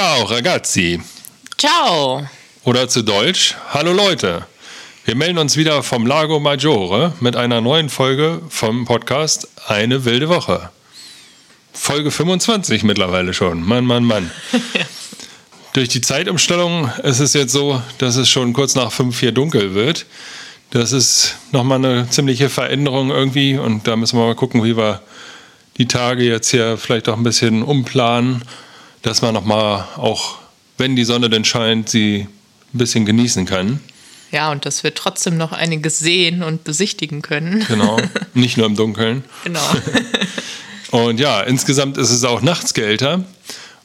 Ciao ragazzi. Ciao. Oder zu Deutsch, hallo Leute. Wir melden uns wieder vom Lago Maggiore mit einer neuen Folge vom Podcast Eine wilde Woche. Folge 25 mittlerweile schon. Mann, Mann, Mann. Durch die Zeitumstellung ist es jetzt so, dass es schon kurz nach 5 hier dunkel wird. Das ist nochmal eine ziemliche Veränderung irgendwie und da müssen wir mal gucken, wie wir die Tage jetzt hier vielleicht auch ein bisschen umplanen dass man nochmal auch, wenn die Sonne denn scheint, sie ein bisschen genießen kann. Ja, und dass wir trotzdem noch einiges sehen und besichtigen können. Genau, nicht nur im Dunkeln. Genau. und ja, insgesamt ist es auch nachts kälter.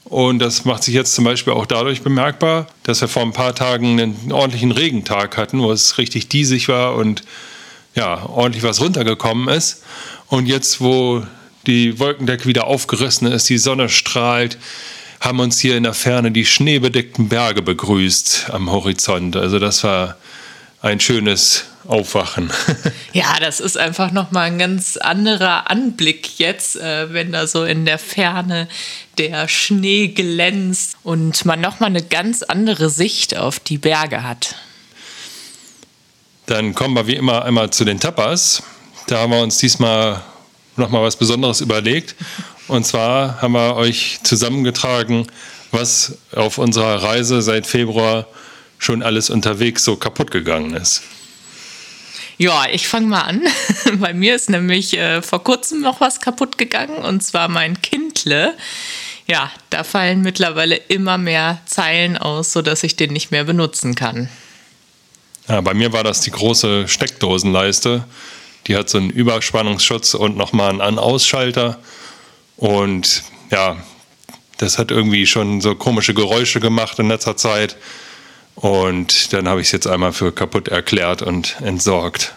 Und das macht sich jetzt zum Beispiel auch dadurch bemerkbar, dass wir vor ein paar Tagen einen ordentlichen Regentag hatten, wo es richtig diesig war und ja, ordentlich was runtergekommen ist. Und jetzt, wo die Wolkendecke wieder aufgerissen ist, die Sonne strahlt, haben uns hier in der Ferne die schneebedeckten Berge begrüßt am Horizont. Also das war ein schönes Aufwachen. Ja, das ist einfach nochmal ein ganz anderer Anblick jetzt, äh, wenn da so in der Ferne der Schnee glänzt und man nochmal eine ganz andere Sicht auf die Berge hat. Dann kommen wir wie immer einmal zu den Tapas. Da haben wir uns diesmal nochmal was Besonderes überlegt. Und zwar haben wir euch zusammengetragen, was auf unserer Reise seit Februar schon alles unterwegs so kaputt gegangen ist. Ja, ich fange mal an. Bei mir ist nämlich äh, vor kurzem noch was kaputt gegangen und zwar mein Kindle. Ja, da fallen mittlerweile immer mehr Zeilen aus, sodass ich den nicht mehr benutzen kann. Ja, bei mir war das die große Steckdosenleiste. Die hat so einen Überspannungsschutz und nochmal einen An-Ausschalter. Und ja, das hat irgendwie schon so komische Geräusche gemacht in letzter Zeit. Und dann habe ich es jetzt einmal für kaputt erklärt und entsorgt.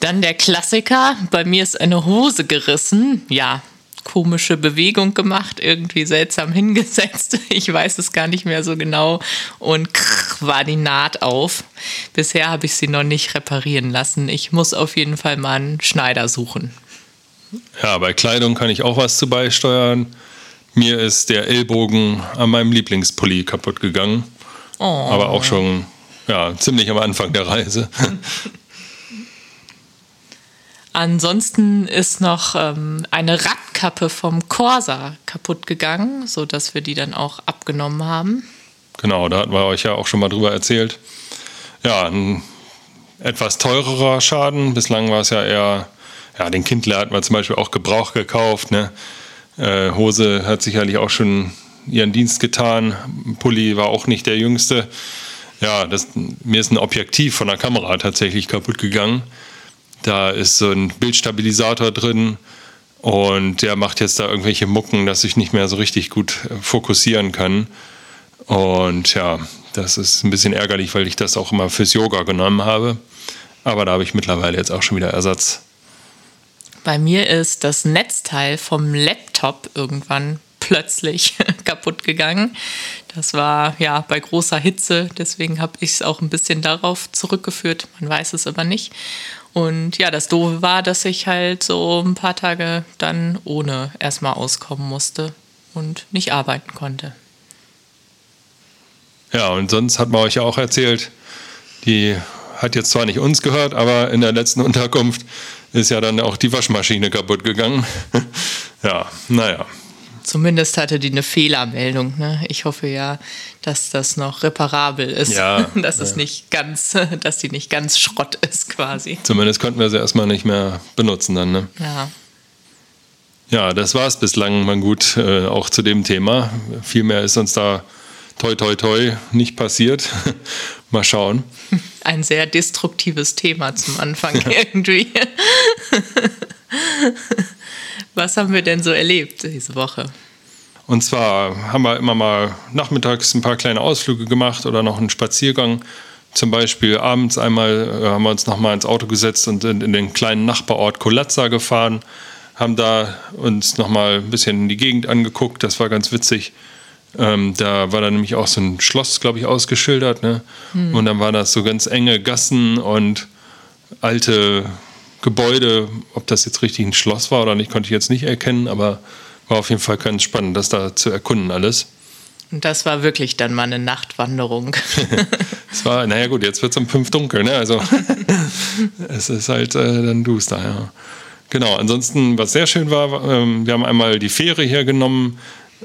Dann der Klassiker. Bei mir ist eine Hose gerissen. Ja, komische Bewegung gemacht, irgendwie seltsam hingesetzt. Ich weiß es gar nicht mehr so genau. Und krr, war die Naht auf. Bisher habe ich sie noch nicht reparieren lassen. Ich muss auf jeden Fall mal einen Schneider suchen. Ja, bei Kleidung kann ich auch was zu beisteuern. Mir ist der Ellbogen an meinem Lieblingspulli kaputt gegangen. Oh. Aber auch schon ja, ziemlich am Anfang der Reise. Ansonsten ist noch ähm, eine Radkappe vom Corsa kaputt gegangen, sodass wir die dann auch abgenommen haben. Genau, da hatten wir euch ja auch schon mal drüber erzählt. Ja, ein etwas teurerer Schaden. Bislang war es ja eher ja, den Kindler hat man zum Beispiel auch Gebrauch gekauft. Ne? Äh, Hose hat sicherlich auch schon ihren Dienst getan. Pulli war auch nicht der jüngste. Ja, das, mir ist ein Objektiv von der Kamera tatsächlich kaputt gegangen. Da ist so ein Bildstabilisator drin und der macht jetzt da irgendwelche Mucken, dass ich nicht mehr so richtig gut äh, fokussieren kann. Und ja, das ist ein bisschen ärgerlich, weil ich das auch immer fürs Yoga genommen habe. Aber da habe ich mittlerweile jetzt auch schon wieder Ersatz. Bei mir ist das Netzteil vom Laptop irgendwann plötzlich kaputt gegangen. Das war ja bei großer Hitze, deswegen habe ich es auch ein bisschen darauf zurückgeführt. Man weiß es aber nicht. Und ja, das Doofe war, dass ich halt so ein paar Tage dann ohne erstmal auskommen musste und nicht arbeiten konnte. Ja, und sonst hat man euch ja auch erzählt, die hat jetzt zwar nicht uns gehört, aber in der letzten Unterkunft ist ja dann auch die Waschmaschine kaputt gegangen. ja, naja. Zumindest hatte die eine Fehlermeldung. Ne? Ich hoffe ja, dass das noch reparabel ist. Ja, dass es nicht ganz, dass die nicht ganz Schrott ist quasi. Zumindest konnten wir sie erstmal nicht mehr benutzen dann. Ne? Ja. Ja, das war es bislang mal gut, äh, auch zu dem Thema. Viel mehr ist uns da toi toi toi nicht passiert. Mal schauen. Ein sehr destruktives Thema zum Anfang irgendwie. Was haben wir denn so erlebt diese Woche? Und zwar haben wir immer mal nachmittags ein paar kleine Ausflüge gemacht oder noch einen Spaziergang. Zum Beispiel abends einmal äh, haben wir uns nochmal ins Auto gesetzt und in, in den kleinen Nachbarort Colazza gefahren, haben da uns nochmal ein bisschen die Gegend angeguckt. Das war ganz witzig. Ähm, da war dann nämlich auch so ein Schloss, glaube ich, ausgeschildert. Ne? Hm. Und dann waren das so ganz enge Gassen und alte Gebäude. Ob das jetzt richtig ein Schloss war oder nicht, konnte ich jetzt nicht erkennen, aber war auf jeden Fall ganz spannend, das da zu erkunden alles. Und das war wirklich dann mal eine Nachtwanderung. es war, naja gut, jetzt wird es um fünf dunkel, ne? Also es ist halt äh, dann duster, ja. Genau, ansonsten, was sehr schön war, ähm, wir haben einmal die Fähre hier genommen,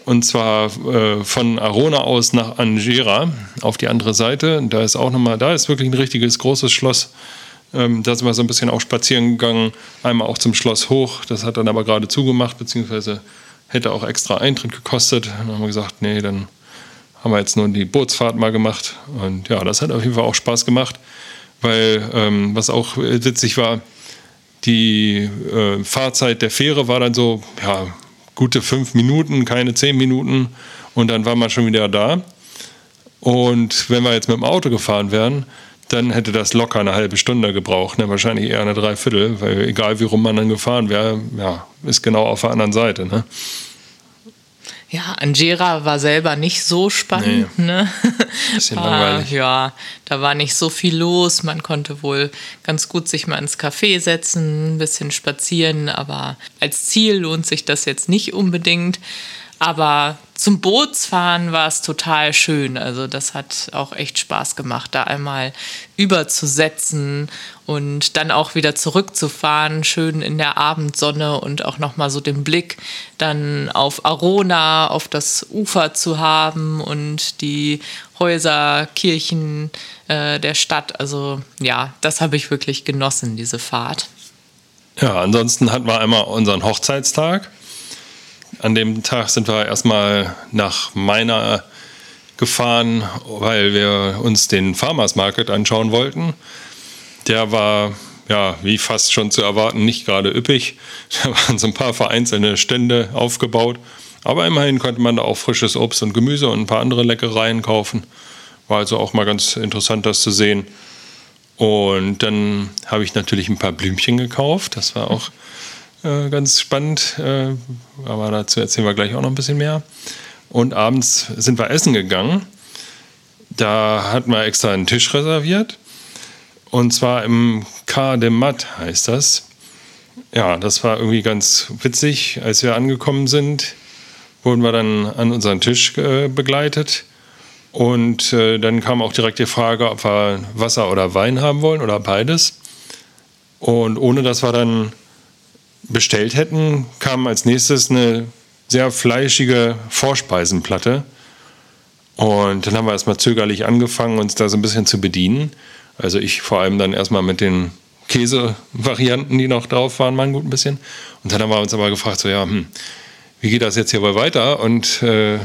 und zwar äh, von Arona aus nach Angera auf die andere Seite. Da ist auch nochmal, da ist wirklich ein richtiges großes Schloss. Ähm, da sind wir so ein bisschen auch spazieren gegangen, einmal auch zum Schloss hoch. Das hat dann aber gerade zugemacht, beziehungsweise hätte auch extra Eintritt gekostet. Dann haben wir gesagt, nee, dann haben wir jetzt nur die Bootsfahrt mal gemacht. Und ja, das hat auf jeden Fall auch Spaß gemacht, weil ähm, was auch witzig war, die äh, Fahrzeit der Fähre war dann so, ja, gute fünf Minuten, keine zehn Minuten und dann war man schon wieder da. Und wenn wir jetzt mit dem Auto gefahren wären, dann hätte das locker eine halbe Stunde gebraucht, ne? wahrscheinlich eher eine Dreiviertel, weil egal wie rum man dann gefahren wäre, ja, ist genau auf der anderen Seite. Ne? Ja, Angera war selber nicht so spannend. Nee. Ne? Bisschen war, langweilig. Ja, da war nicht so viel los. Man konnte wohl ganz gut sich mal ins Café setzen, ein bisschen spazieren, aber als Ziel lohnt sich das jetzt nicht unbedingt. Aber zum Bootsfahren war es total schön. Also das hat auch echt Spaß gemacht, da einmal überzusetzen und dann auch wieder zurückzufahren, schön in der Abendsonne und auch nochmal so den Blick dann auf Arona, auf das Ufer zu haben und die Häuser, Kirchen äh, der Stadt. Also ja, das habe ich wirklich genossen, diese Fahrt. Ja, ansonsten hatten wir einmal unseren Hochzeitstag an dem Tag sind wir erstmal nach Meiner gefahren, weil wir uns den Farmers Market anschauen wollten. Der war, ja, wie fast schon zu erwarten, nicht gerade üppig. Da waren so ein paar vereinzelte Stände aufgebaut. Aber immerhin konnte man da auch frisches Obst und Gemüse und ein paar andere Leckereien kaufen. War also auch mal ganz interessant, das zu sehen. Und dann habe ich natürlich ein paar Blümchen gekauft. Das war auch äh, ganz spannend, äh, aber dazu erzählen wir gleich auch noch ein bisschen mehr. Und abends sind wir essen gegangen. Da hatten wir extra einen Tisch reserviert. Und zwar im Car de Mat heißt das. Ja, das war irgendwie ganz witzig. Als wir angekommen sind, wurden wir dann an unseren Tisch äh, begleitet. Und äh, dann kam auch direkt die Frage, ob wir Wasser oder Wein haben wollen oder beides. Und ohne dass wir dann bestellt hätten, kam als nächstes eine sehr fleischige Vorspeisenplatte. Und dann haben wir erstmal zögerlich angefangen, uns da so ein bisschen zu bedienen. Also ich vor allem dann erstmal mit den Käsevarianten, die noch drauf waren, mal ein gut ein bisschen. Und dann haben wir uns aber gefragt, so ja, hm, wie geht das jetzt hier wohl weiter? Und äh,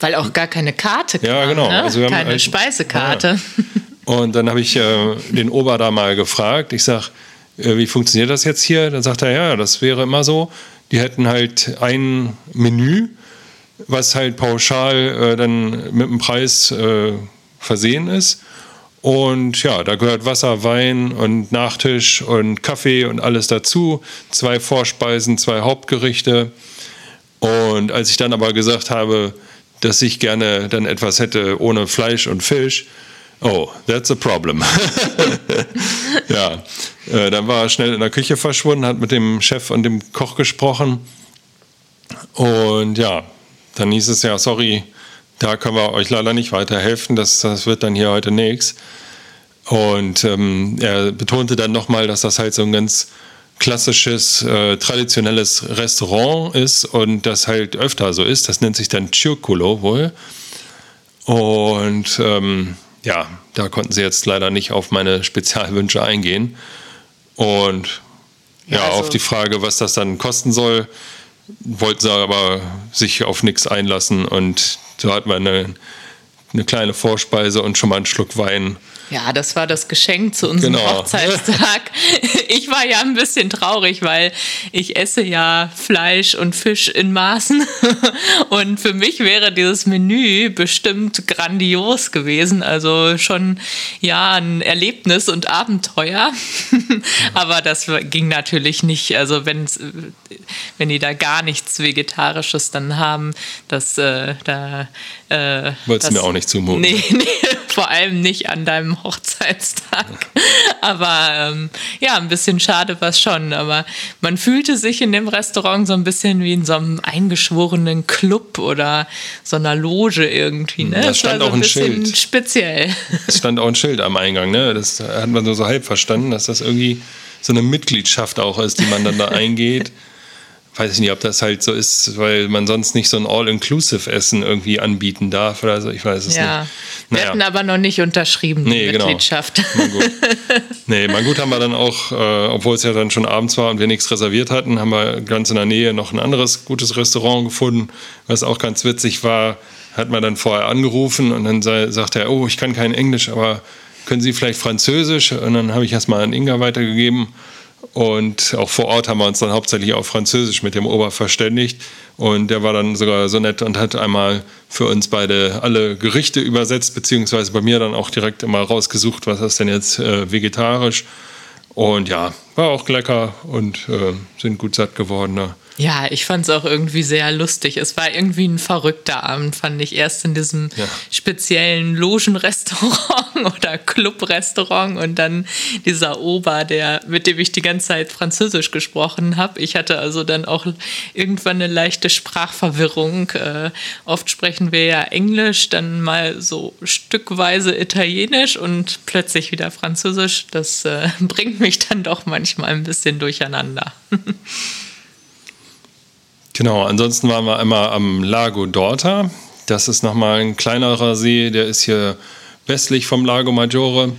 weil auch gar keine Karte kam, ja, genau. Ne? Also keine halt, Speisekarte. Ja. Und dann habe ich äh, den Ober da mal gefragt. Ich sage, wie funktioniert das jetzt hier? Dann sagt er, ja, das wäre immer so. Die hätten halt ein Menü, was halt pauschal äh, dann mit dem Preis äh, versehen ist. Und ja, da gehört Wasser, Wein und Nachtisch und Kaffee und alles dazu. Zwei Vorspeisen, zwei Hauptgerichte. Und als ich dann aber gesagt habe, dass ich gerne dann etwas hätte ohne Fleisch und Fisch, Oh, that's a problem. ja, äh, dann war er schnell in der Küche verschwunden, hat mit dem Chef und dem Koch gesprochen. Und ja, dann hieß es ja, sorry, da können wir euch leider nicht weiterhelfen, das, das wird dann hier heute nichts. Und ähm, er betonte dann nochmal, dass das halt so ein ganz klassisches, äh, traditionelles Restaurant ist und das halt öfter so ist. Das nennt sich dann Circulo wohl. Und ähm, ja, da konnten sie jetzt leider nicht auf meine Spezialwünsche eingehen. Und ja, ja also auf die Frage, was das dann kosten soll, wollten sie aber sich auf nichts einlassen. Und so hatten wir eine, eine kleine Vorspeise und schon mal einen Schluck Wein. Ja, das war das Geschenk zu unserem genau. Hochzeitstag. Ich war ja ein bisschen traurig, weil ich esse ja Fleisch und Fisch in Maßen. Und für mich wäre dieses Menü bestimmt grandios gewesen. Also schon ja ein Erlebnis und Abenteuer. Aber das ging natürlich nicht. Also wenn wenn die da gar nichts Vegetarisches dann haben, das äh, da äh, Wolltest du mir auch nicht zumuten. Nee, nee, vor allem nicht an deinem Hochzeitstag. Aber ähm, ja, ein bisschen schade war es schon. Aber man fühlte sich in dem Restaurant so ein bisschen wie in so einem eingeschworenen Club oder so einer Loge irgendwie. Ne? Da stand auch so ein, ein Schild. Speziell. Es stand auch ein Schild am Eingang. Ne? Das hat man nur so halb verstanden, dass das irgendwie so eine Mitgliedschaft auch ist, die man dann da eingeht weiß ich nicht, ob das halt so ist, weil man sonst nicht so ein All-Inclusive-Essen irgendwie anbieten darf oder so. Ich weiß es ja. nicht. Naja. Wir hatten aber noch nicht unterschrieben, die nee, genau. Mitgliedschaft. Genau. Mal gut. nee, mal gut haben wir dann auch, äh, obwohl es ja dann schon abends war und wir nichts reserviert hatten, haben wir ganz in der Nähe noch ein anderes gutes Restaurant gefunden, was auch ganz witzig war. Hat man dann vorher angerufen und dann sei, sagt er, oh, ich kann kein Englisch, aber können Sie vielleicht Französisch? Und dann habe ich erstmal an Inga weitergegeben. Und auch vor Ort haben wir uns dann hauptsächlich auf Französisch mit dem Ober verständigt. Und der war dann sogar so nett und hat einmal für uns beide alle Gerichte übersetzt, beziehungsweise bei mir dann auch direkt immer rausgesucht, was ist denn jetzt äh, vegetarisch. Und ja, war auch lecker und äh, sind gut satt geworden. Ne? Ja, ich fand es auch irgendwie sehr lustig. Es war irgendwie ein verrückter Abend, fand ich. Erst in diesem ja. speziellen Logenrestaurant oder Clubrestaurant und dann dieser Ober, der, mit dem ich die ganze Zeit Französisch gesprochen habe. Ich hatte also dann auch irgendwann eine leichte Sprachverwirrung. Äh, oft sprechen wir ja Englisch, dann mal so stückweise Italienisch und plötzlich wieder Französisch. Das äh, bringt mich dann doch manchmal ein bisschen durcheinander. Genau, ansonsten waren wir einmal am Lago Dorta. Das ist nochmal ein kleinerer See, der ist hier westlich vom Lago Maggiore.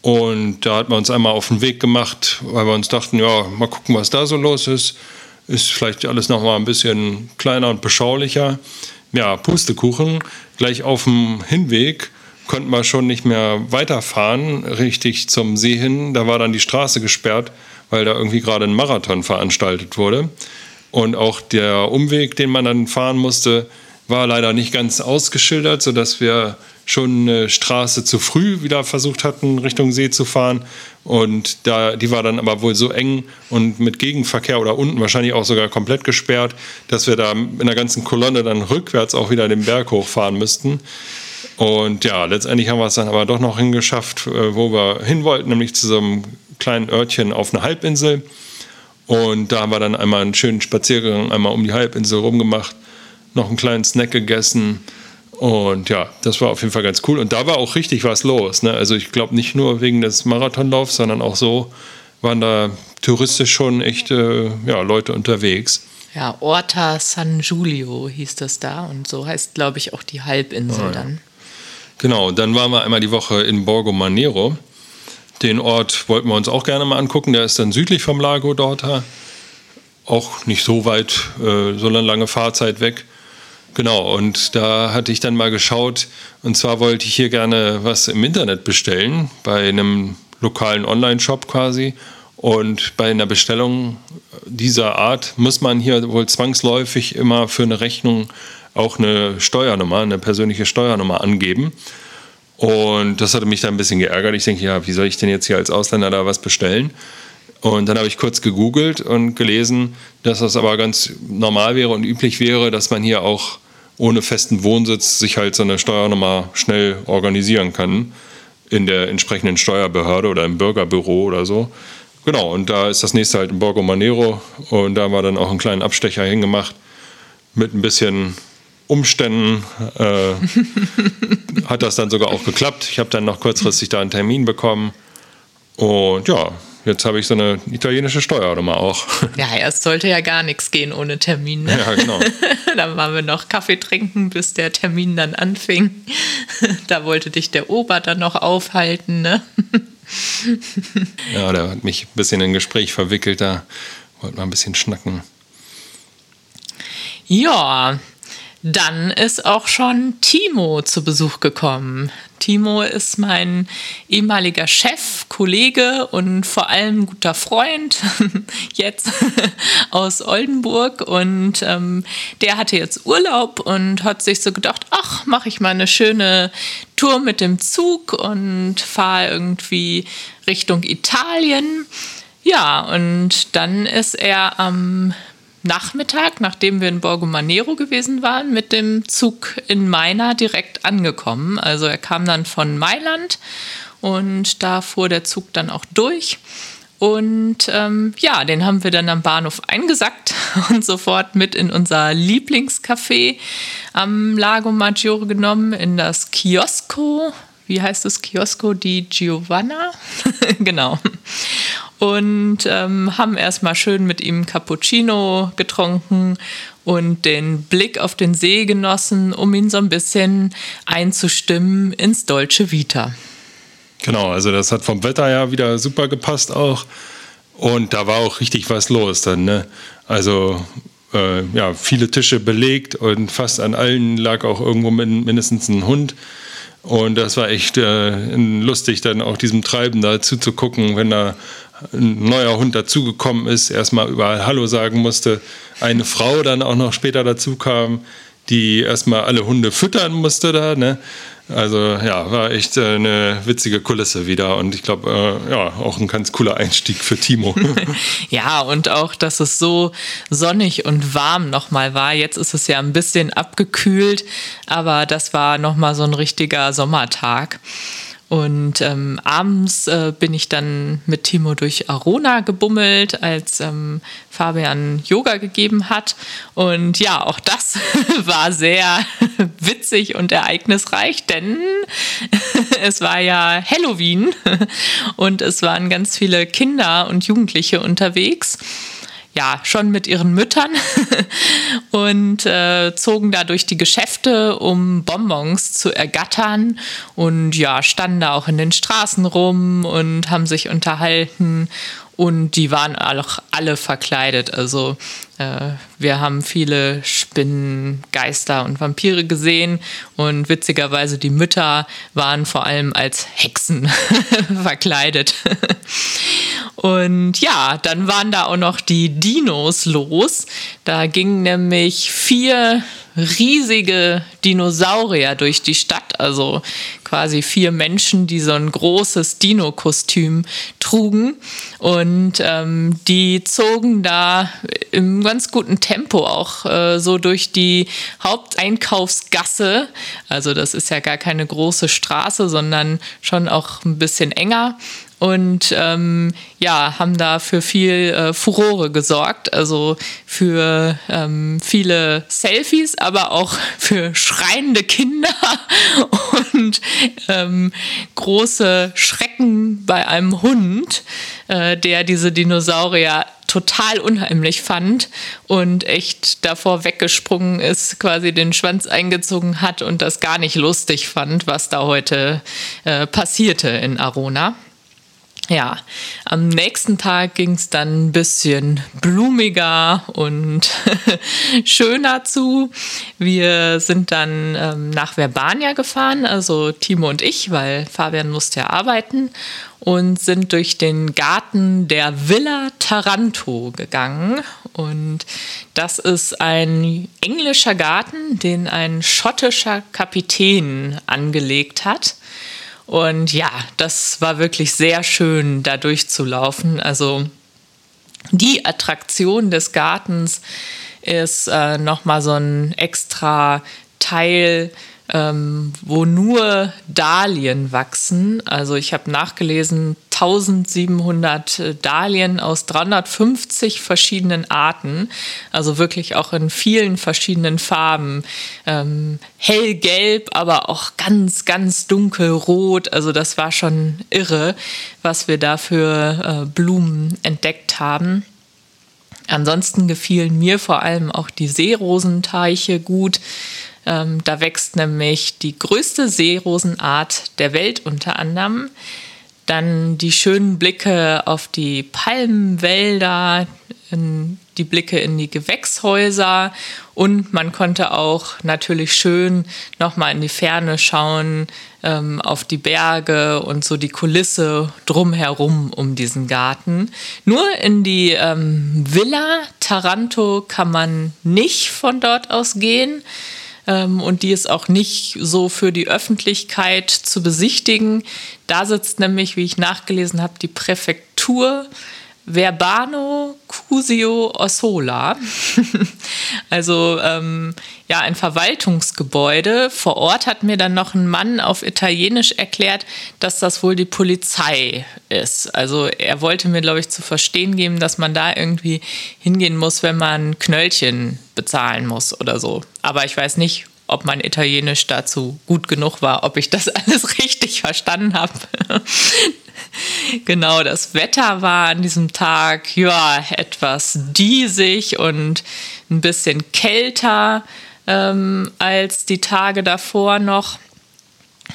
Und da hat man uns einmal auf den Weg gemacht, weil wir uns dachten, ja, mal gucken, was da so los ist. Ist vielleicht alles nochmal ein bisschen kleiner und beschaulicher. Ja, Pustekuchen. Gleich auf dem Hinweg konnten wir schon nicht mehr weiterfahren, richtig zum See hin. Da war dann die Straße gesperrt, weil da irgendwie gerade ein Marathon veranstaltet wurde. Und auch der Umweg, den man dann fahren musste, war leider nicht ganz ausgeschildert, sodass wir schon eine Straße zu früh wieder versucht hatten, Richtung See zu fahren. Und da, die war dann aber wohl so eng und mit Gegenverkehr oder unten wahrscheinlich auch sogar komplett gesperrt, dass wir da in der ganzen Kolonne dann rückwärts auch wieder den Berg hochfahren müssten. Und ja, letztendlich haben wir es dann aber doch noch hingeschafft, äh, wo wir hin wollten, nämlich zu so einem kleinen Örtchen auf einer Halbinsel. Und da haben wir dann einmal einen schönen Spaziergang, einmal um die Halbinsel rumgemacht, noch einen kleinen Snack gegessen. Und ja, das war auf jeden Fall ganz cool. Und da war auch richtig was los. Ne? Also ich glaube nicht nur wegen des Marathonlaufs, sondern auch so waren da touristisch schon echte ja, Leute unterwegs. Ja, Orta San Giulio hieß das da und so heißt, glaube ich, auch die Halbinsel ja. dann. Genau, dann waren wir einmal die Woche in Borgo Manero. Den Ort wollten wir uns auch gerne mal angucken. Der ist dann südlich vom Lago dort. Auch nicht so weit, äh, so eine lange Fahrzeit weg. Genau, und da hatte ich dann mal geschaut. Und zwar wollte ich hier gerne was im Internet bestellen, bei einem lokalen Online-Shop quasi. Und bei einer Bestellung dieser Art muss man hier wohl zwangsläufig immer für eine Rechnung auch eine Steuernummer, eine persönliche Steuernummer angeben. Und das hatte mich dann ein bisschen geärgert. Ich denke, ja, wie soll ich denn jetzt hier als Ausländer da was bestellen? Und dann habe ich kurz gegoogelt und gelesen, dass das aber ganz normal wäre und üblich wäre, dass man hier auch ohne festen Wohnsitz sich halt so eine Steuernummer schnell organisieren kann in der entsprechenden Steuerbehörde oder im Bürgerbüro oder so. Genau, und da ist das nächste halt in Borgo Manero und da haben wir dann auch einen kleinen Abstecher hingemacht mit ein bisschen Umständen äh, hat das dann sogar auch geklappt. Ich habe dann noch kurzfristig da einen Termin bekommen. Und ja, jetzt habe ich so eine italienische Steuernummer auch. Ja, erst sollte ja gar nichts gehen ohne Termin. Ne? Ja, genau. dann waren wir noch Kaffee trinken, bis der Termin dann anfing. da wollte dich der Ober dann noch aufhalten. Ne? ja, der hat mich ein bisschen in ein Gespräch verwickelt. Da wollte man ein bisschen schnacken. Ja, dann ist auch schon Timo zu Besuch gekommen. Timo ist mein ehemaliger Chef, Kollege und vor allem guter Freund jetzt aus Oldenburg. Und ähm, der hatte jetzt Urlaub und hat sich so gedacht, ach, mache ich mal eine schöne Tour mit dem Zug und fahre irgendwie Richtung Italien. Ja, und dann ist er am Nachmittag, nachdem wir in Borgo Manero gewesen waren, mit dem Zug in Maina direkt angekommen. Also er kam dann von Mailand und da fuhr der Zug dann auch durch. Und ähm, ja, den haben wir dann am Bahnhof eingesackt und sofort mit in unser Lieblingscafé am Lago Maggiore genommen, in das Kiosco. Wie heißt das Kiosco di Giovanna? genau und ähm, haben erstmal schön mit ihm Cappuccino getrunken und den Blick auf den See genossen, um ihn so ein bisschen einzustimmen ins Dolce Vita. Genau, also das hat vom Wetter ja wieder super gepasst auch. Und da war auch richtig was los dann. Ne? Also äh, ja, viele Tische belegt und fast an allen lag auch irgendwo mindestens ein Hund. Und das war echt äh, lustig, dann auch diesem Treiben da zuzugucken, wenn da ein neuer Hund dazugekommen ist, erstmal überall Hallo sagen musste. Eine Frau dann auch noch später dazu kam, die erstmal alle Hunde füttern musste da. Ne? Also ja, war echt äh, eine witzige Kulisse wieder und ich glaube, äh, ja, auch ein ganz cooler Einstieg für Timo. ja, und auch, dass es so sonnig und warm nochmal war. Jetzt ist es ja ein bisschen abgekühlt, aber das war nochmal so ein richtiger Sommertag. Und ähm, abends äh, bin ich dann mit Timo durch Arona gebummelt, als ähm, Fabian Yoga gegeben hat. Und ja, auch das war sehr witzig und ereignisreich, denn es war ja Halloween und es waren ganz viele Kinder und Jugendliche unterwegs ja, schon mit ihren Müttern und äh, zogen da durch die Geschäfte, um Bonbons zu ergattern und ja, standen da auch in den Straßen rum und haben sich unterhalten und die waren auch alle verkleidet. Also äh, wir haben viele Spinnen, Geister und Vampire gesehen und witzigerweise die Mütter waren vor allem als Hexen verkleidet. Und ja, dann waren da auch noch die Dinos los. Da gingen nämlich vier riesige Dinosaurier durch die Stadt, also quasi vier Menschen, die so ein großes Dino-Kostüm trugen. Und ähm, die zogen da im ganz guten Tempo auch äh, so durch die Haupteinkaufsgasse. Also das ist ja gar keine große Straße, sondern schon auch ein bisschen enger und ähm, ja, haben da für viel äh, Furore gesorgt, also für ähm, viele Selfies, aber auch für schreiende Kinder und ähm, große Schrecken bei einem Hund, äh, der diese Dinosaurier total unheimlich fand und echt davor weggesprungen ist, quasi den Schwanz eingezogen hat und das gar nicht lustig fand, was da heute äh, passierte in Arona. Ja, am nächsten Tag ging es dann ein bisschen blumiger und schöner zu. Wir sind dann ähm, nach Verbania gefahren, also Timo und ich, weil Fabian musste ja arbeiten und sind durch den Garten der Villa Taranto gegangen. Und das ist ein englischer Garten, den ein schottischer Kapitän angelegt hat. Und ja, das war wirklich sehr schön, da durchzulaufen. Also die Attraktion des Gartens ist äh, nochmal so ein extra Teil ähm, wo nur Dahlien wachsen. Also ich habe nachgelesen, 1700 äh, Dahlien aus 350 verschiedenen Arten, also wirklich auch in vielen verschiedenen Farben. Ähm, hellgelb, aber auch ganz, ganz dunkelrot. Also das war schon irre, was wir da für äh, Blumen entdeckt haben. Ansonsten gefielen mir vor allem auch die Seerosenteiche gut. Ähm, da wächst nämlich die größte Seerosenart der Welt unter anderem. Dann die schönen Blicke auf die Palmenwälder, die Blicke in die Gewächshäuser und man konnte auch natürlich schön nochmal in die Ferne schauen, ähm, auf die Berge und so die Kulisse drumherum um diesen Garten. Nur in die ähm, Villa Taranto kann man nicht von dort aus gehen ähm, und die ist auch nicht so für die Öffentlichkeit zu besichtigen. Da sitzt nämlich, wie ich nachgelesen habe, die Präfektur Verbano Cusio Ossola. also ähm, ja, ein Verwaltungsgebäude. Vor Ort hat mir dann noch ein Mann auf Italienisch erklärt, dass das wohl die Polizei ist. Also er wollte mir, glaube ich, zu verstehen geben, dass man da irgendwie hingehen muss, wenn man Knöllchen bezahlen muss oder so. Aber ich weiß nicht, ob mein Italienisch dazu gut genug war, ob ich das alles richtig verstanden habe. genau, das Wetter war an diesem Tag ja etwas diesig und ein bisschen kälter ähm, als die Tage davor noch.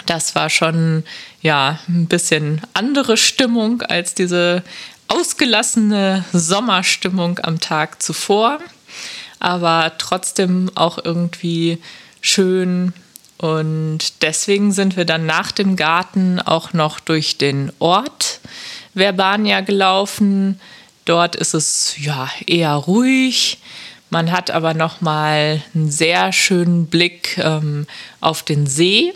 Das war schon ja ein bisschen andere Stimmung als diese ausgelassene Sommerstimmung am Tag zuvor, aber trotzdem auch irgendwie schön und deswegen sind wir dann nach dem Garten auch noch durch den Ort Verbania gelaufen. Dort ist es ja eher ruhig. Man hat aber noch mal einen sehr schönen Blick ähm, auf den See,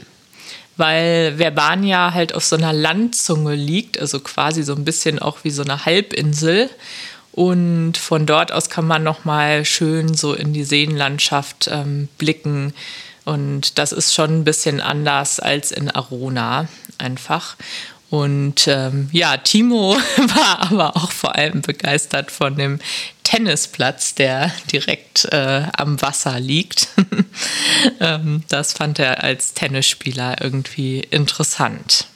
weil Verbania halt auf so einer Landzunge liegt, also quasi so ein bisschen auch wie so eine Halbinsel. Und von dort aus kann man noch mal schön so in die Seenlandschaft ähm, blicken und das ist schon ein bisschen anders als in Arona einfach. Und ähm, ja, Timo war aber auch vor allem begeistert von dem Tennisplatz, der direkt äh, am Wasser liegt. ähm, das fand er als Tennisspieler irgendwie interessant.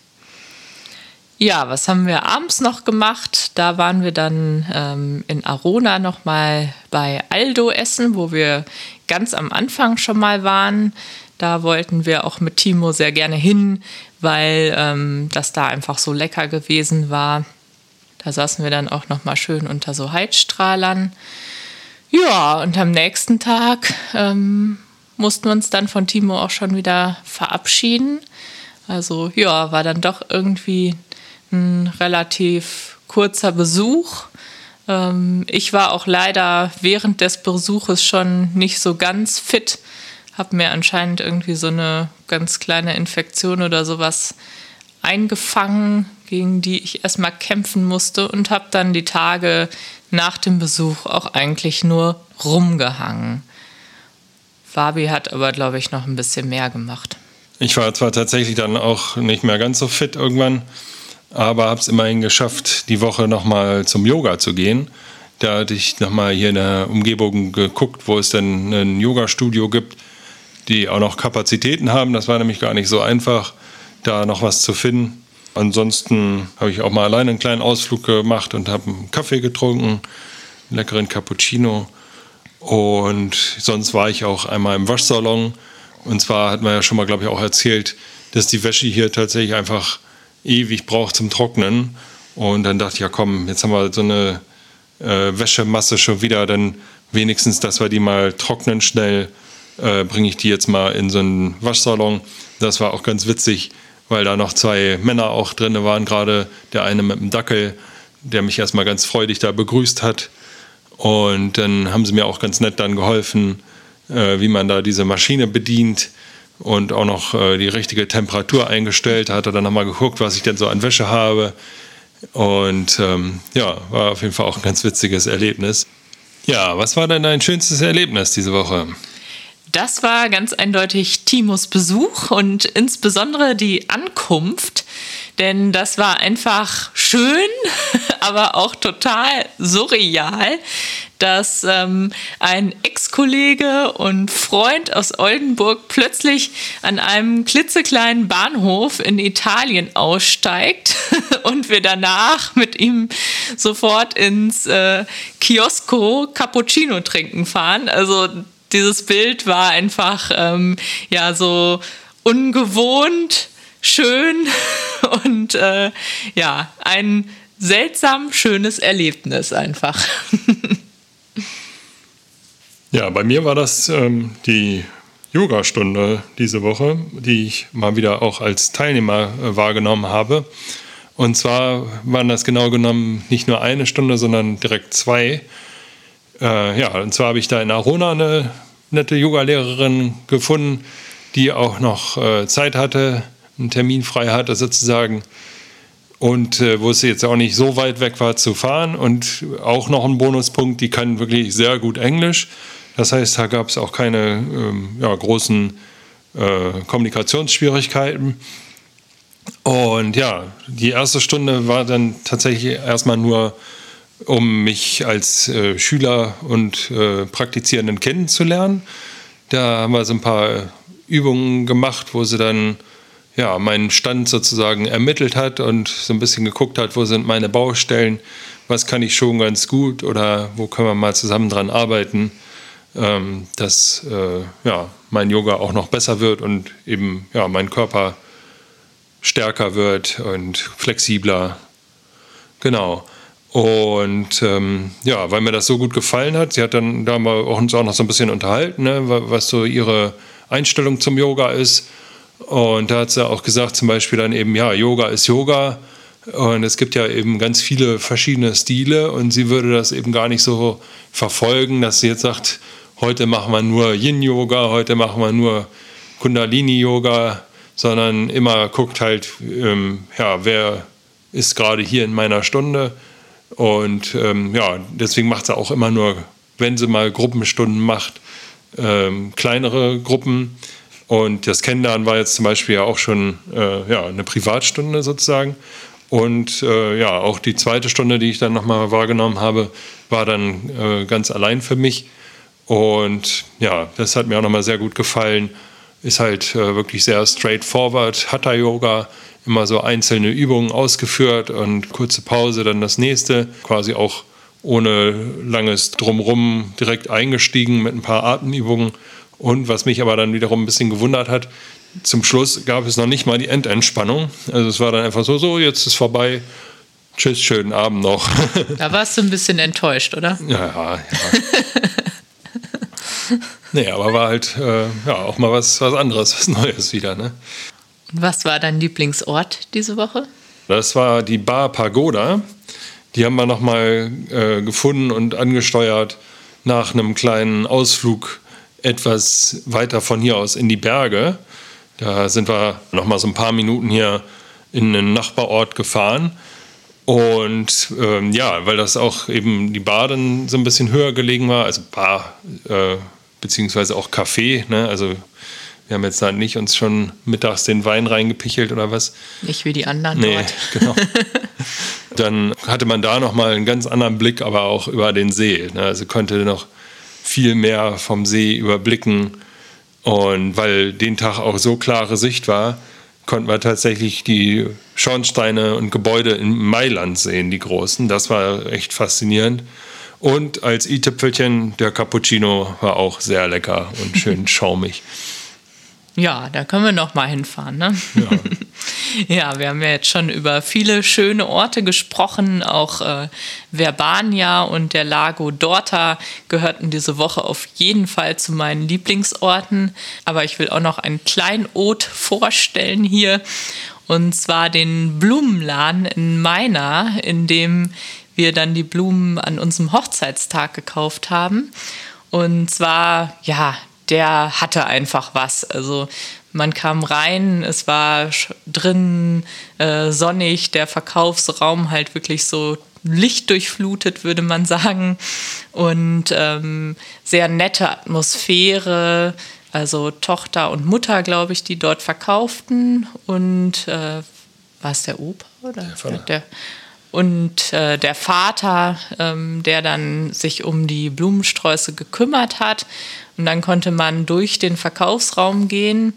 Ja, was haben wir abends noch gemacht? Da waren wir dann ähm, in Arona nochmal bei Aldo essen, wo wir ganz am Anfang schon mal waren. Da wollten wir auch mit Timo sehr gerne hin, weil ähm, das da einfach so lecker gewesen war. Da saßen wir dann auch nochmal schön unter so Heizstrahlern. Ja, und am nächsten Tag ähm, mussten wir uns dann von Timo auch schon wieder verabschieden. Also ja, war dann doch irgendwie ein relativ kurzer Besuch. Ähm, ich war auch leider während des Besuches schon nicht so ganz fit, habe mir anscheinend irgendwie so eine ganz kleine Infektion oder sowas eingefangen, gegen die ich erstmal kämpfen musste und habe dann die Tage nach dem Besuch auch eigentlich nur rumgehangen. Fabi hat aber, glaube ich, noch ein bisschen mehr gemacht. Ich war zwar tatsächlich dann auch nicht mehr ganz so fit irgendwann, aber habe es immerhin geschafft, die Woche nochmal zum Yoga zu gehen. Da hatte ich nochmal hier in der Umgebung geguckt, wo es denn ein Yoga-Studio gibt, die auch noch Kapazitäten haben. Das war nämlich gar nicht so einfach, da noch was zu finden. Ansonsten habe ich auch mal alleine einen kleinen Ausflug gemacht und habe einen Kaffee getrunken, einen leckeren Cappuccino. Und sonst war ich auch einmal im Waschsalon. Und zwar hat man ja schon mal, glaube ich, auch erzählt, dass die Wäsche hier tatsächlich einfach ewig braucht zum Trocknen. Und dann dachte ich, ja komm, jetzt haben wir so eine äh, Wäschemasse schon wieder, dann wenigstens, dass wir die mal trocknen schnell, äh, bringe ich die jetzt mal in so einen Waschsalon. Das war auch ganz witzig, weil da noch zwei Männer auch drin waren, gerade der eine mit dem Dackel, der mich erstmal ganz freudig da begrüßt hat. Und dann haben sie mir auch ganz nett dann geholfen, äh, wie man da diese Maschine bedient und auch noch äh, die richtige Temperatur eingestellt. Da hat er dann nochmal geguckt, was ich denn so an Wäsche habe. Und ähm, ja, war auf jeden Fall auch ein ganz witziges Erlebnis. Ja, was war denn dein schönstes Erlebnis diese Woche? Das war ganz eindeutig Timos Besuch und insbesondere die Ankunft, denn das war einfach schön, aber auch total surreal, dass ähm, ein Ex-Kollege und Freund aus Oldenburg plötzlich an einem klitzekleinen Bahnhof in Italien aussteigt und wir danach mit ihm sofort ins äh, Kiosko Cappuccino trinken fahren. Also dieses Bild war einfach ähm, ja so ungewohnt schön und äh, ja, ein seltsam schönes Erlebnis einfach. ja, bei mir war das ähm, die Yogastunde diese Woche, die ich mal wieder auch als Teilnehmer äh, wahrgenommen habe. Und zwar waren das genau genommen nicht nur eine Stunde, sondern direkt zwei. Äh, ja, und zwar habe ich da in Arona eine nette Yogalehrerin gefunden, die auch noch äh, Zeit hatte, einen Termin frei hatte sozusagen. Und äh, wo es jetzt auch nicht so weit weg war zu fahren. Und auch noch ein Bonuspunkt, die kann wirklich sehr gut Englisch. Das heißt, da gab es auch keine ähm, ja, großen äh, Kommunikationsschwierigkeiten. Und ja, die erste Stunde war dann tatsächlich erstmal nur, um mich als äh, Schüler und äh, Praktizierenden kennenzulernen. Da haben wir so ein paar Übungen gemacht, wo sie dann ja, meinen Stand sozusagen ermittelt hat und so ein bisschen geguckt hat, wo sind meine Baustellen, was kann ich schon ganz gut oder wo können wir mal zusammen dran arbeiten ähm, dass äh, ja, mein Yoga auch noch besser wird und eben ja, mein Körper stärker wird und flexibler. Genau. Und ähm, ja, weil mir das so gut gefallen hat, sie hat dann da mal uns auch noch so ein bisschen unterhalten, ne, was so ihre Einstellung zum Yoga ist. Und da hat sie auch gesagt, zum Beispiel dann eben, ja, Yoga ist Yoga. Und es gibt ja eben ganz viele verschiedene Stile und sie würde das eben gar nicht so verfolgen, dass sie jetzt sagt, heute machen wir nur Yin-Yoga, heute machen wir nur Kundalini-Yoga, sondern immer guckt halt, ähm, ja, wer ist gerade hier in meiner Stunde. Und ähm, ja, deswegen macht sie auch immer nur, wenn sie mal Gruppenstunden macht, ähm, kleinere Gruppen. Und das Kennenlernen war jetzt zum Beispiel ja auch schon äh, ja, eine Privatstunde sozusagen. Und äh, ja, auch die zweite Stunde, die ich dann nochmal wahrgenommen habe, war dann äh, ganz allein für mich. Und ja, das hat mir auch nochmal sehr gut gefallen. Ist halt äh, wirklich sehr straightforward. Hatha Yoga, immer so einzelne Übungen ausgeführt und kurze Pause, dann das nächste. Quasi auch ohne langes Drumrum direkt eingestiegen mit ein paar Atemübungen. Und was mich aber dann wiederum ein bisschen gewundert hat, zum Schluss gab es noch nicht mal die Endentspannung. Also es war dann einfach so, so, jetzt ist vorbei. Tschüss, schönen Abend noch. Da warst du ein bisschen enttäuscht, oder? Ja, ja. nee, aber war halt äh, ja, auch mal was, was anderes, was Neues wieder. Ne? Was war dein Lieblingsort diese Woche? Das war die Bar Pagoda. Die haben wir nochmal äh, gefunden und angesteuert nach einem kleinen Ausflug etwas weiter von hier aus in die Berge. Da sind wir nochmal so ein paar Minuten hier in einen Nachbarort gefahren. Und ähm, ja, weil das auch eben die Bar dann so ein bisschen höher gelegen war, also Bar äh, beziehungsweise auch Kaffee, ne? also wir haben jetzt da nicht uns schon mittags den Wein reingepichelt oder was. Nicht wie die anderen nee, dort. genau. Dann hatte man da nochmal einen ganz anderen Blick, aber auch über den See. Ne? Also konnte noch viel mehr vom See überblicken. Und weil den Tag auch so klare Sicht war, konnten wir tatsächlich die Schornsteine und Gebäude in Mailand sehen, die großen. Das war echt faszinierend. Und als i-Tüpfelchen, der Cappuccino war auch sehr lecker und schön schaumig. Ja, da können wir noch mal hinfahren. Ne? Ja. ja, wir haben ja jetzt schon über viele schöne Orte gesprochen. Auch äh, Verbania und der Lago Dorta gehörten diese Woche auf jeden Fall zu meinen Lieblingsorten. Aber ich will auch noch ein Kleinod vorstellen hier. Und zwar den Blumenladen in Meina, in dem wir dann die Blumen an unserem Hochzeitstag gekauft haben. Und zwar, ja, der hatte einfach was. Also man kam rein, es war drin äh, sonnig, der Verkaufsraum halt wirklich so lichtdurchflutet, würde man sagen. Und ähm, sehr nette Atmosphäre. Also Tochter und Mutter, glaube ich, die dort verkauften. Und äh, war es der Opa oder der Vater? Der, und äh, der Vater, ähm, der dann sich um die Blumensträuße gekümmert hat. Und dann konnte man durch den Verkaufsraum gehen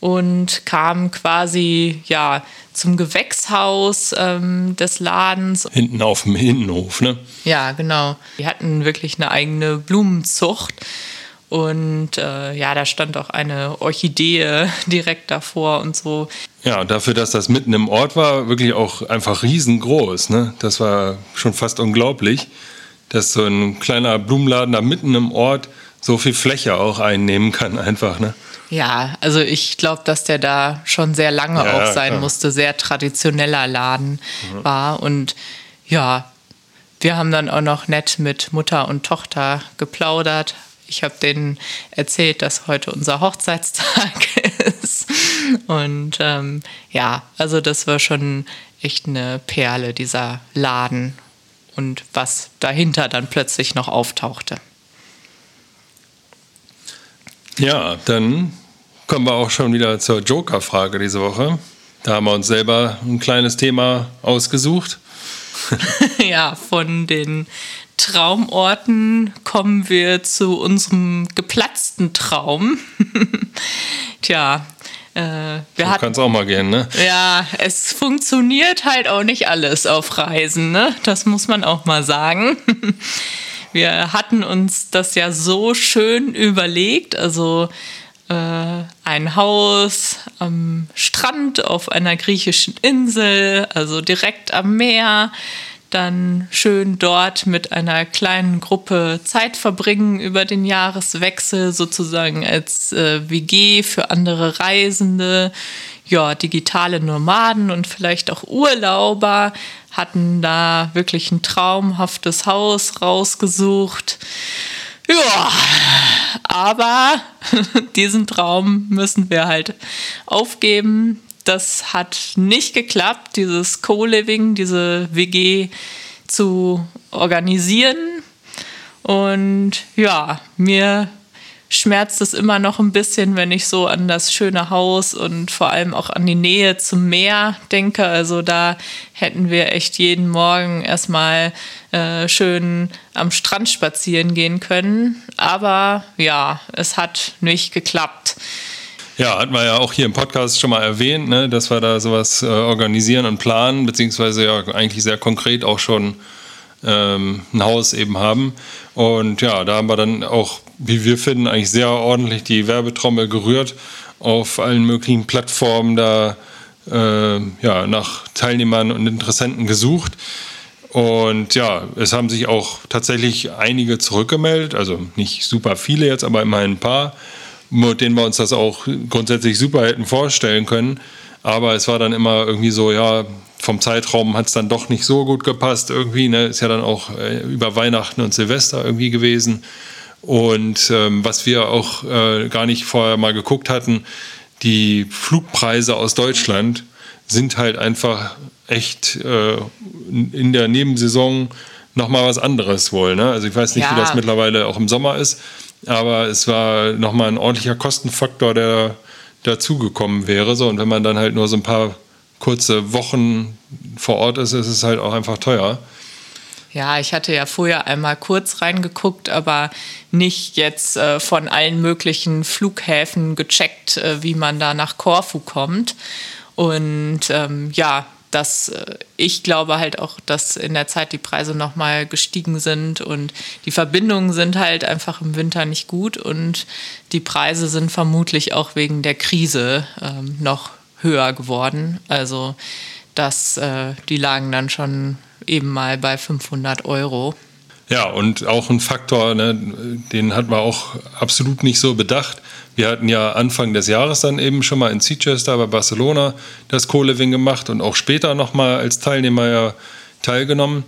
und kam quasi ja zum Gewächshaus ähm, des Ladens. Hinten auf dem Innenhof, ne? Ja, genau. Die hatten wirklich eine eigene Blumenzucht. Und äh, ja, da stand auch eine Orchidee direkt davor und so. Ja, dafür, dass das mitten im Ort war, wirklich auch einfach riesengroß. Ne? Das war schon fast unglaublich, dass so ein kleiner Blumenladen da mitten im Ort so viel Fläche auch einnehmen kann, einfach. Ne? Ja, also ich glaube, dass der da schon sehr lange ja, auch sein klar. musste, sehr traditioneller Laden mhm. war. Und ja, wir haben dann auch noch nett mit Mutter und Tochter geplaudert, ich habe denen erzählt, dass heute unser Hochzeitstag ist. Und ähm, ja, also das war schon echt eine Perle, dieser Laden und was dahinter dann plötzlich noch auftauchte. Ja, dann kommen wir auch schon wieder zur Joker-Frage diese Woche. Da haben wir uns selber ein kleines Thema ausgesucht. ja, von den Traumorten kommen wir zu unserem geplatzten Traum. Tja, äh, wir hatten. Kann es auch mal gehen, ne? Ja, es funktioniert halt auch nicht alles auf Reisen, ne? Das muss man auch mal sagen. Wir hatten uns das ja so schön überlegt, also äh, ein Haus am Strand auf einer griechischen Insel, also direkt am Meer dann schön dort mit einer kleinen Gruppe Zeit verbringen über den Jahreswechsel, sozusagen als äh, WG für andere Reisende. Ja, digitale Nomaden und vielleicht auch Urlauber hatten da wirklich ein traumhaftes Haus rausgesucht. Ja, aber diesen Traum müssen wir halt aufgeben das hat nicht geklappt, dieses Co-Living, diese WG zu organisieren. Und ja, mir schmerzt es immer noch ein bisschen, wenn ich so an das schöne Haus und vor allem auch an die Nähe zum Meer denke. Also da hätten wir echt jeden Morgen erstmal äh, schön am Strand spazieren gehen können. Aber ja, es hat nicht geklappt. Ja, hatten wir ja auch hier im Podcast schon mal erwähnt, ne, dass wir da sowas äh, organisieren und planen, beziehungsweise ja eigentlich sehr konkret auch schon ähm, ein Haus eben haben. Und ja, da haben wir dann auch, wie wir finden, eigentlich sehr ordentlich die Werbetrommel gerührt, auf allen möglichen Plattformen da äh, ja, nach Teilnehmern und Interessenten gesucht. Und ja, es haben sich auch tatsächlich einige zurückgemeldet, also nicht super viele jetzt, aber immerhin ein paar mit denen wir uns das auch grundsätzlich super hätten vorstellen können. Aber es war dann immer irgendwie so, ja, vom Zeitraum hat es dann doch nicht so gut gepasst irgendwie. Ne? Ist ja dann auch äh, über Weihnachten und Silvester irgendwie gewesen. Und ähm, was wir auch äh, gar nicht vorher mal geguckt hatten, die Flugpreise aus Deutschland sind halt einfach echt äh, in der Nebensaison nochmal was anderes wohl. Ne? Also ich weiß nicht, ja. wie das mittlerweile auch im Sommer ist. Aber es war nochmal ein ordentlicher Kostenfaktor, der dazugekommen wäre. So, und wenn man dann halt nur so ein paar kurze Wochen vor Ort ist, ist es halt auch einfach teuer. Ja, ich hatte ja vorher einmal kurz reingeguckt, aber nicht jetzt äh, von allen möglichen Flughäfen gecheckt, äh, wie man da nach Korfu kommt. Und ähm, ja, dass äh, ich glaube halt auch, dass in der Zeit die Preise nochmal gestiegen sind und die Verbindungen sind halt einfach im Winter nicht gut und die Preise sind vermutlich auch wegen der Krise ähm, noch höher geworden. Also dass äh, die lagen dann schon eben mal bei 500 Euro. Ja, und auch ein Faktor, ne, den hat man auch absolut nicht so bedacht. Wir hatten ja Anfang des Jahres dann eben schon mal in Chichester bei Barcelona das Co-Living gemacht und auch später nochmal als Teilnehmer ja teilgenommen.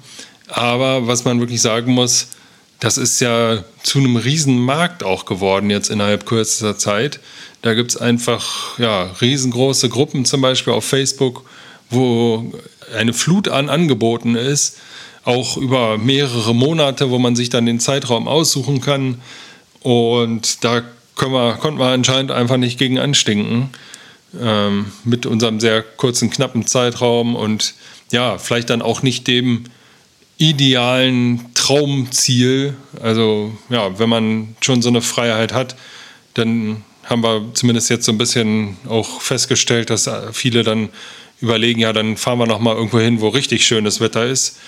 Aber was man wirklich sagen muss, das ist ja zu einem riesen Markt auch geworden jetzt innerhalb kürzester Zeit. Da gibt es einfach ja, riesengroße Gruppen zum Beispiel auf Facebook, wo eine Flut an Angeboten ist, auch über mehrere Monate, wo man sich dann den Zeitraum aussuchen kann. Und da wir, konnten wir anscheinend einfach nicht gegen anstinken. Ähm, mit unserem sehr kurzen, knappen Zeitraum und ja, vielleicht dann auch nicht dem idealen Traumziel. Also ja, wenn man schon so eine Freiheit hat, dann haben wir zumindest jetzt so ein bisschen auch festgestellt, dass viele dann überlegen, ja, dann fahren wir noch mal irgendwo hin, wo richtig schönes Wetter ist.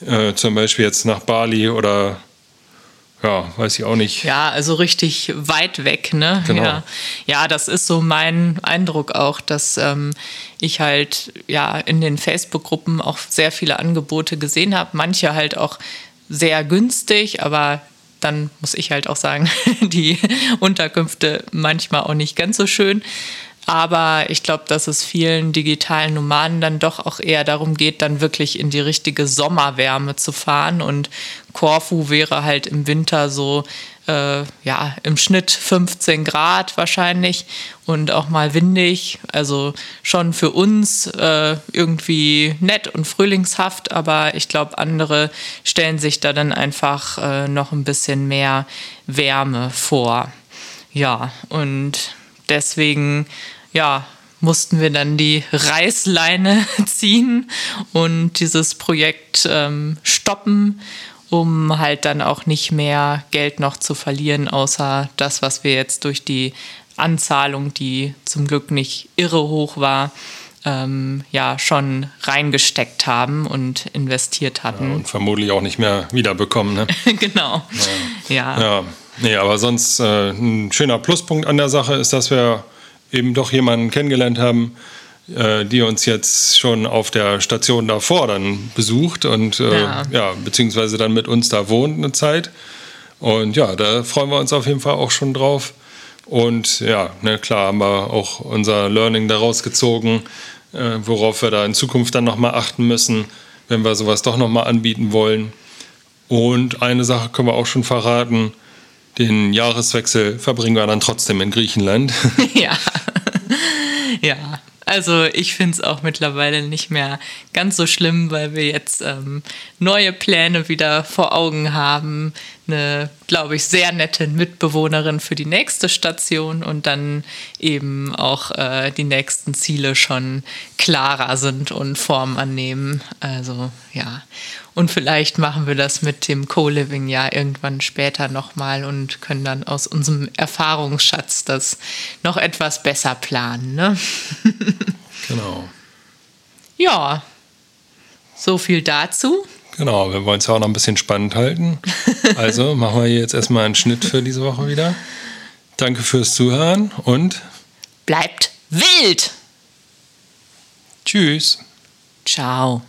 Äh, zum Beispiel jetzt nach Bali oder ja, weiß ich auch nicht. Ja, also richtig weit weg, ne? Genau. Ja, ja das ist so mein Eindruck auch, dass ähm, ich halt ja in den Facebook-Gruppen auch sehr viele Angebote gesehen habe. Manche halt auch sehr günstig, aber dann muss ich halt auch sagen, die Unterkünfte manchmal auch nicht ganz so schön. Aber ich glaube, dass es vielen digitalen Nomaden dann doch auch eher darum geht, dann wirklich in die richtige Sommerwärme zu fahren. Und Korfu wäre halt im Winter so, äh, ja, im Schnitt 15 Grad wahrscheinlich und auch mal windig. Also schon für uns äh, irgendwie nett und frühlingshaft, aber ich glaube, andere stellen sich da dann einfach äh, noch ein bisschen mehr Wärme vor. Ja, und deswegen ja, mussten wir dann die Reißleine ziehen und dieses Projekt ähm, stoppen, um halt dann auch nicht mehr Geld noch zu verlieren, außer das, was wir jetzt durch die Anzahlung, die zum Glück nicht irre hoch war, ähm, ja schon reingesteckt haben und investiert hatten. Ja, und vermutlich auch nicht mehr wiederbekommen. Ne? genau. Ja. ja. ja. Nee, aber sonst äh, ein schöner Pluspunkt an der Sache ist, dass wir eben doch jemanden kennengelernt haben, äh, die uns jetzt schon auf der Station davor dann besucht und äh, ja. ja. beziehungsweise dann mit uns da wohnt eine Zeit. Und ja, da freuen wir uns auf jeden Fall auch schon drauf. Und ja, ne, klar haben wir auch unser Learning daraus gezogen, äh, worauf wir da in Zukunft dann nochmal achten müssen, wenn wir sowas doch nochmal anbieten wollen. Und eine Sache können wir auch schon verraten, den Jahreswechsel verbringen wir dann trotzdem in Griechenland. Ja. ja. Also ich finde es auch mittlerweile nicht mehr ganz so schlimm, weil wir jetzt ähm, neue Pläne wieder vor Augen haben. Eine, glaube ich, sehr nette Mitbewohnerin für die nächste Station und dann eben auch äh, die nächsten Ziele schon klarer sind und Form annehmen. Also ja. Und vielleicht machen wir das mit dem Co-Living ja irgendwann später nochmal und können dann aus unserem Erfahrungsschatz das noch etwas besser planen. Ne? genau. Ja, so viel dazu. Genau, wir wollen es ja auch noch ein bisschen spannend halten. Also machen wir jetzt erstmal einen Schnitt für diese Woche wieder. Danke fürs Zuhören und bleibt wild. Tschüss. Ciao.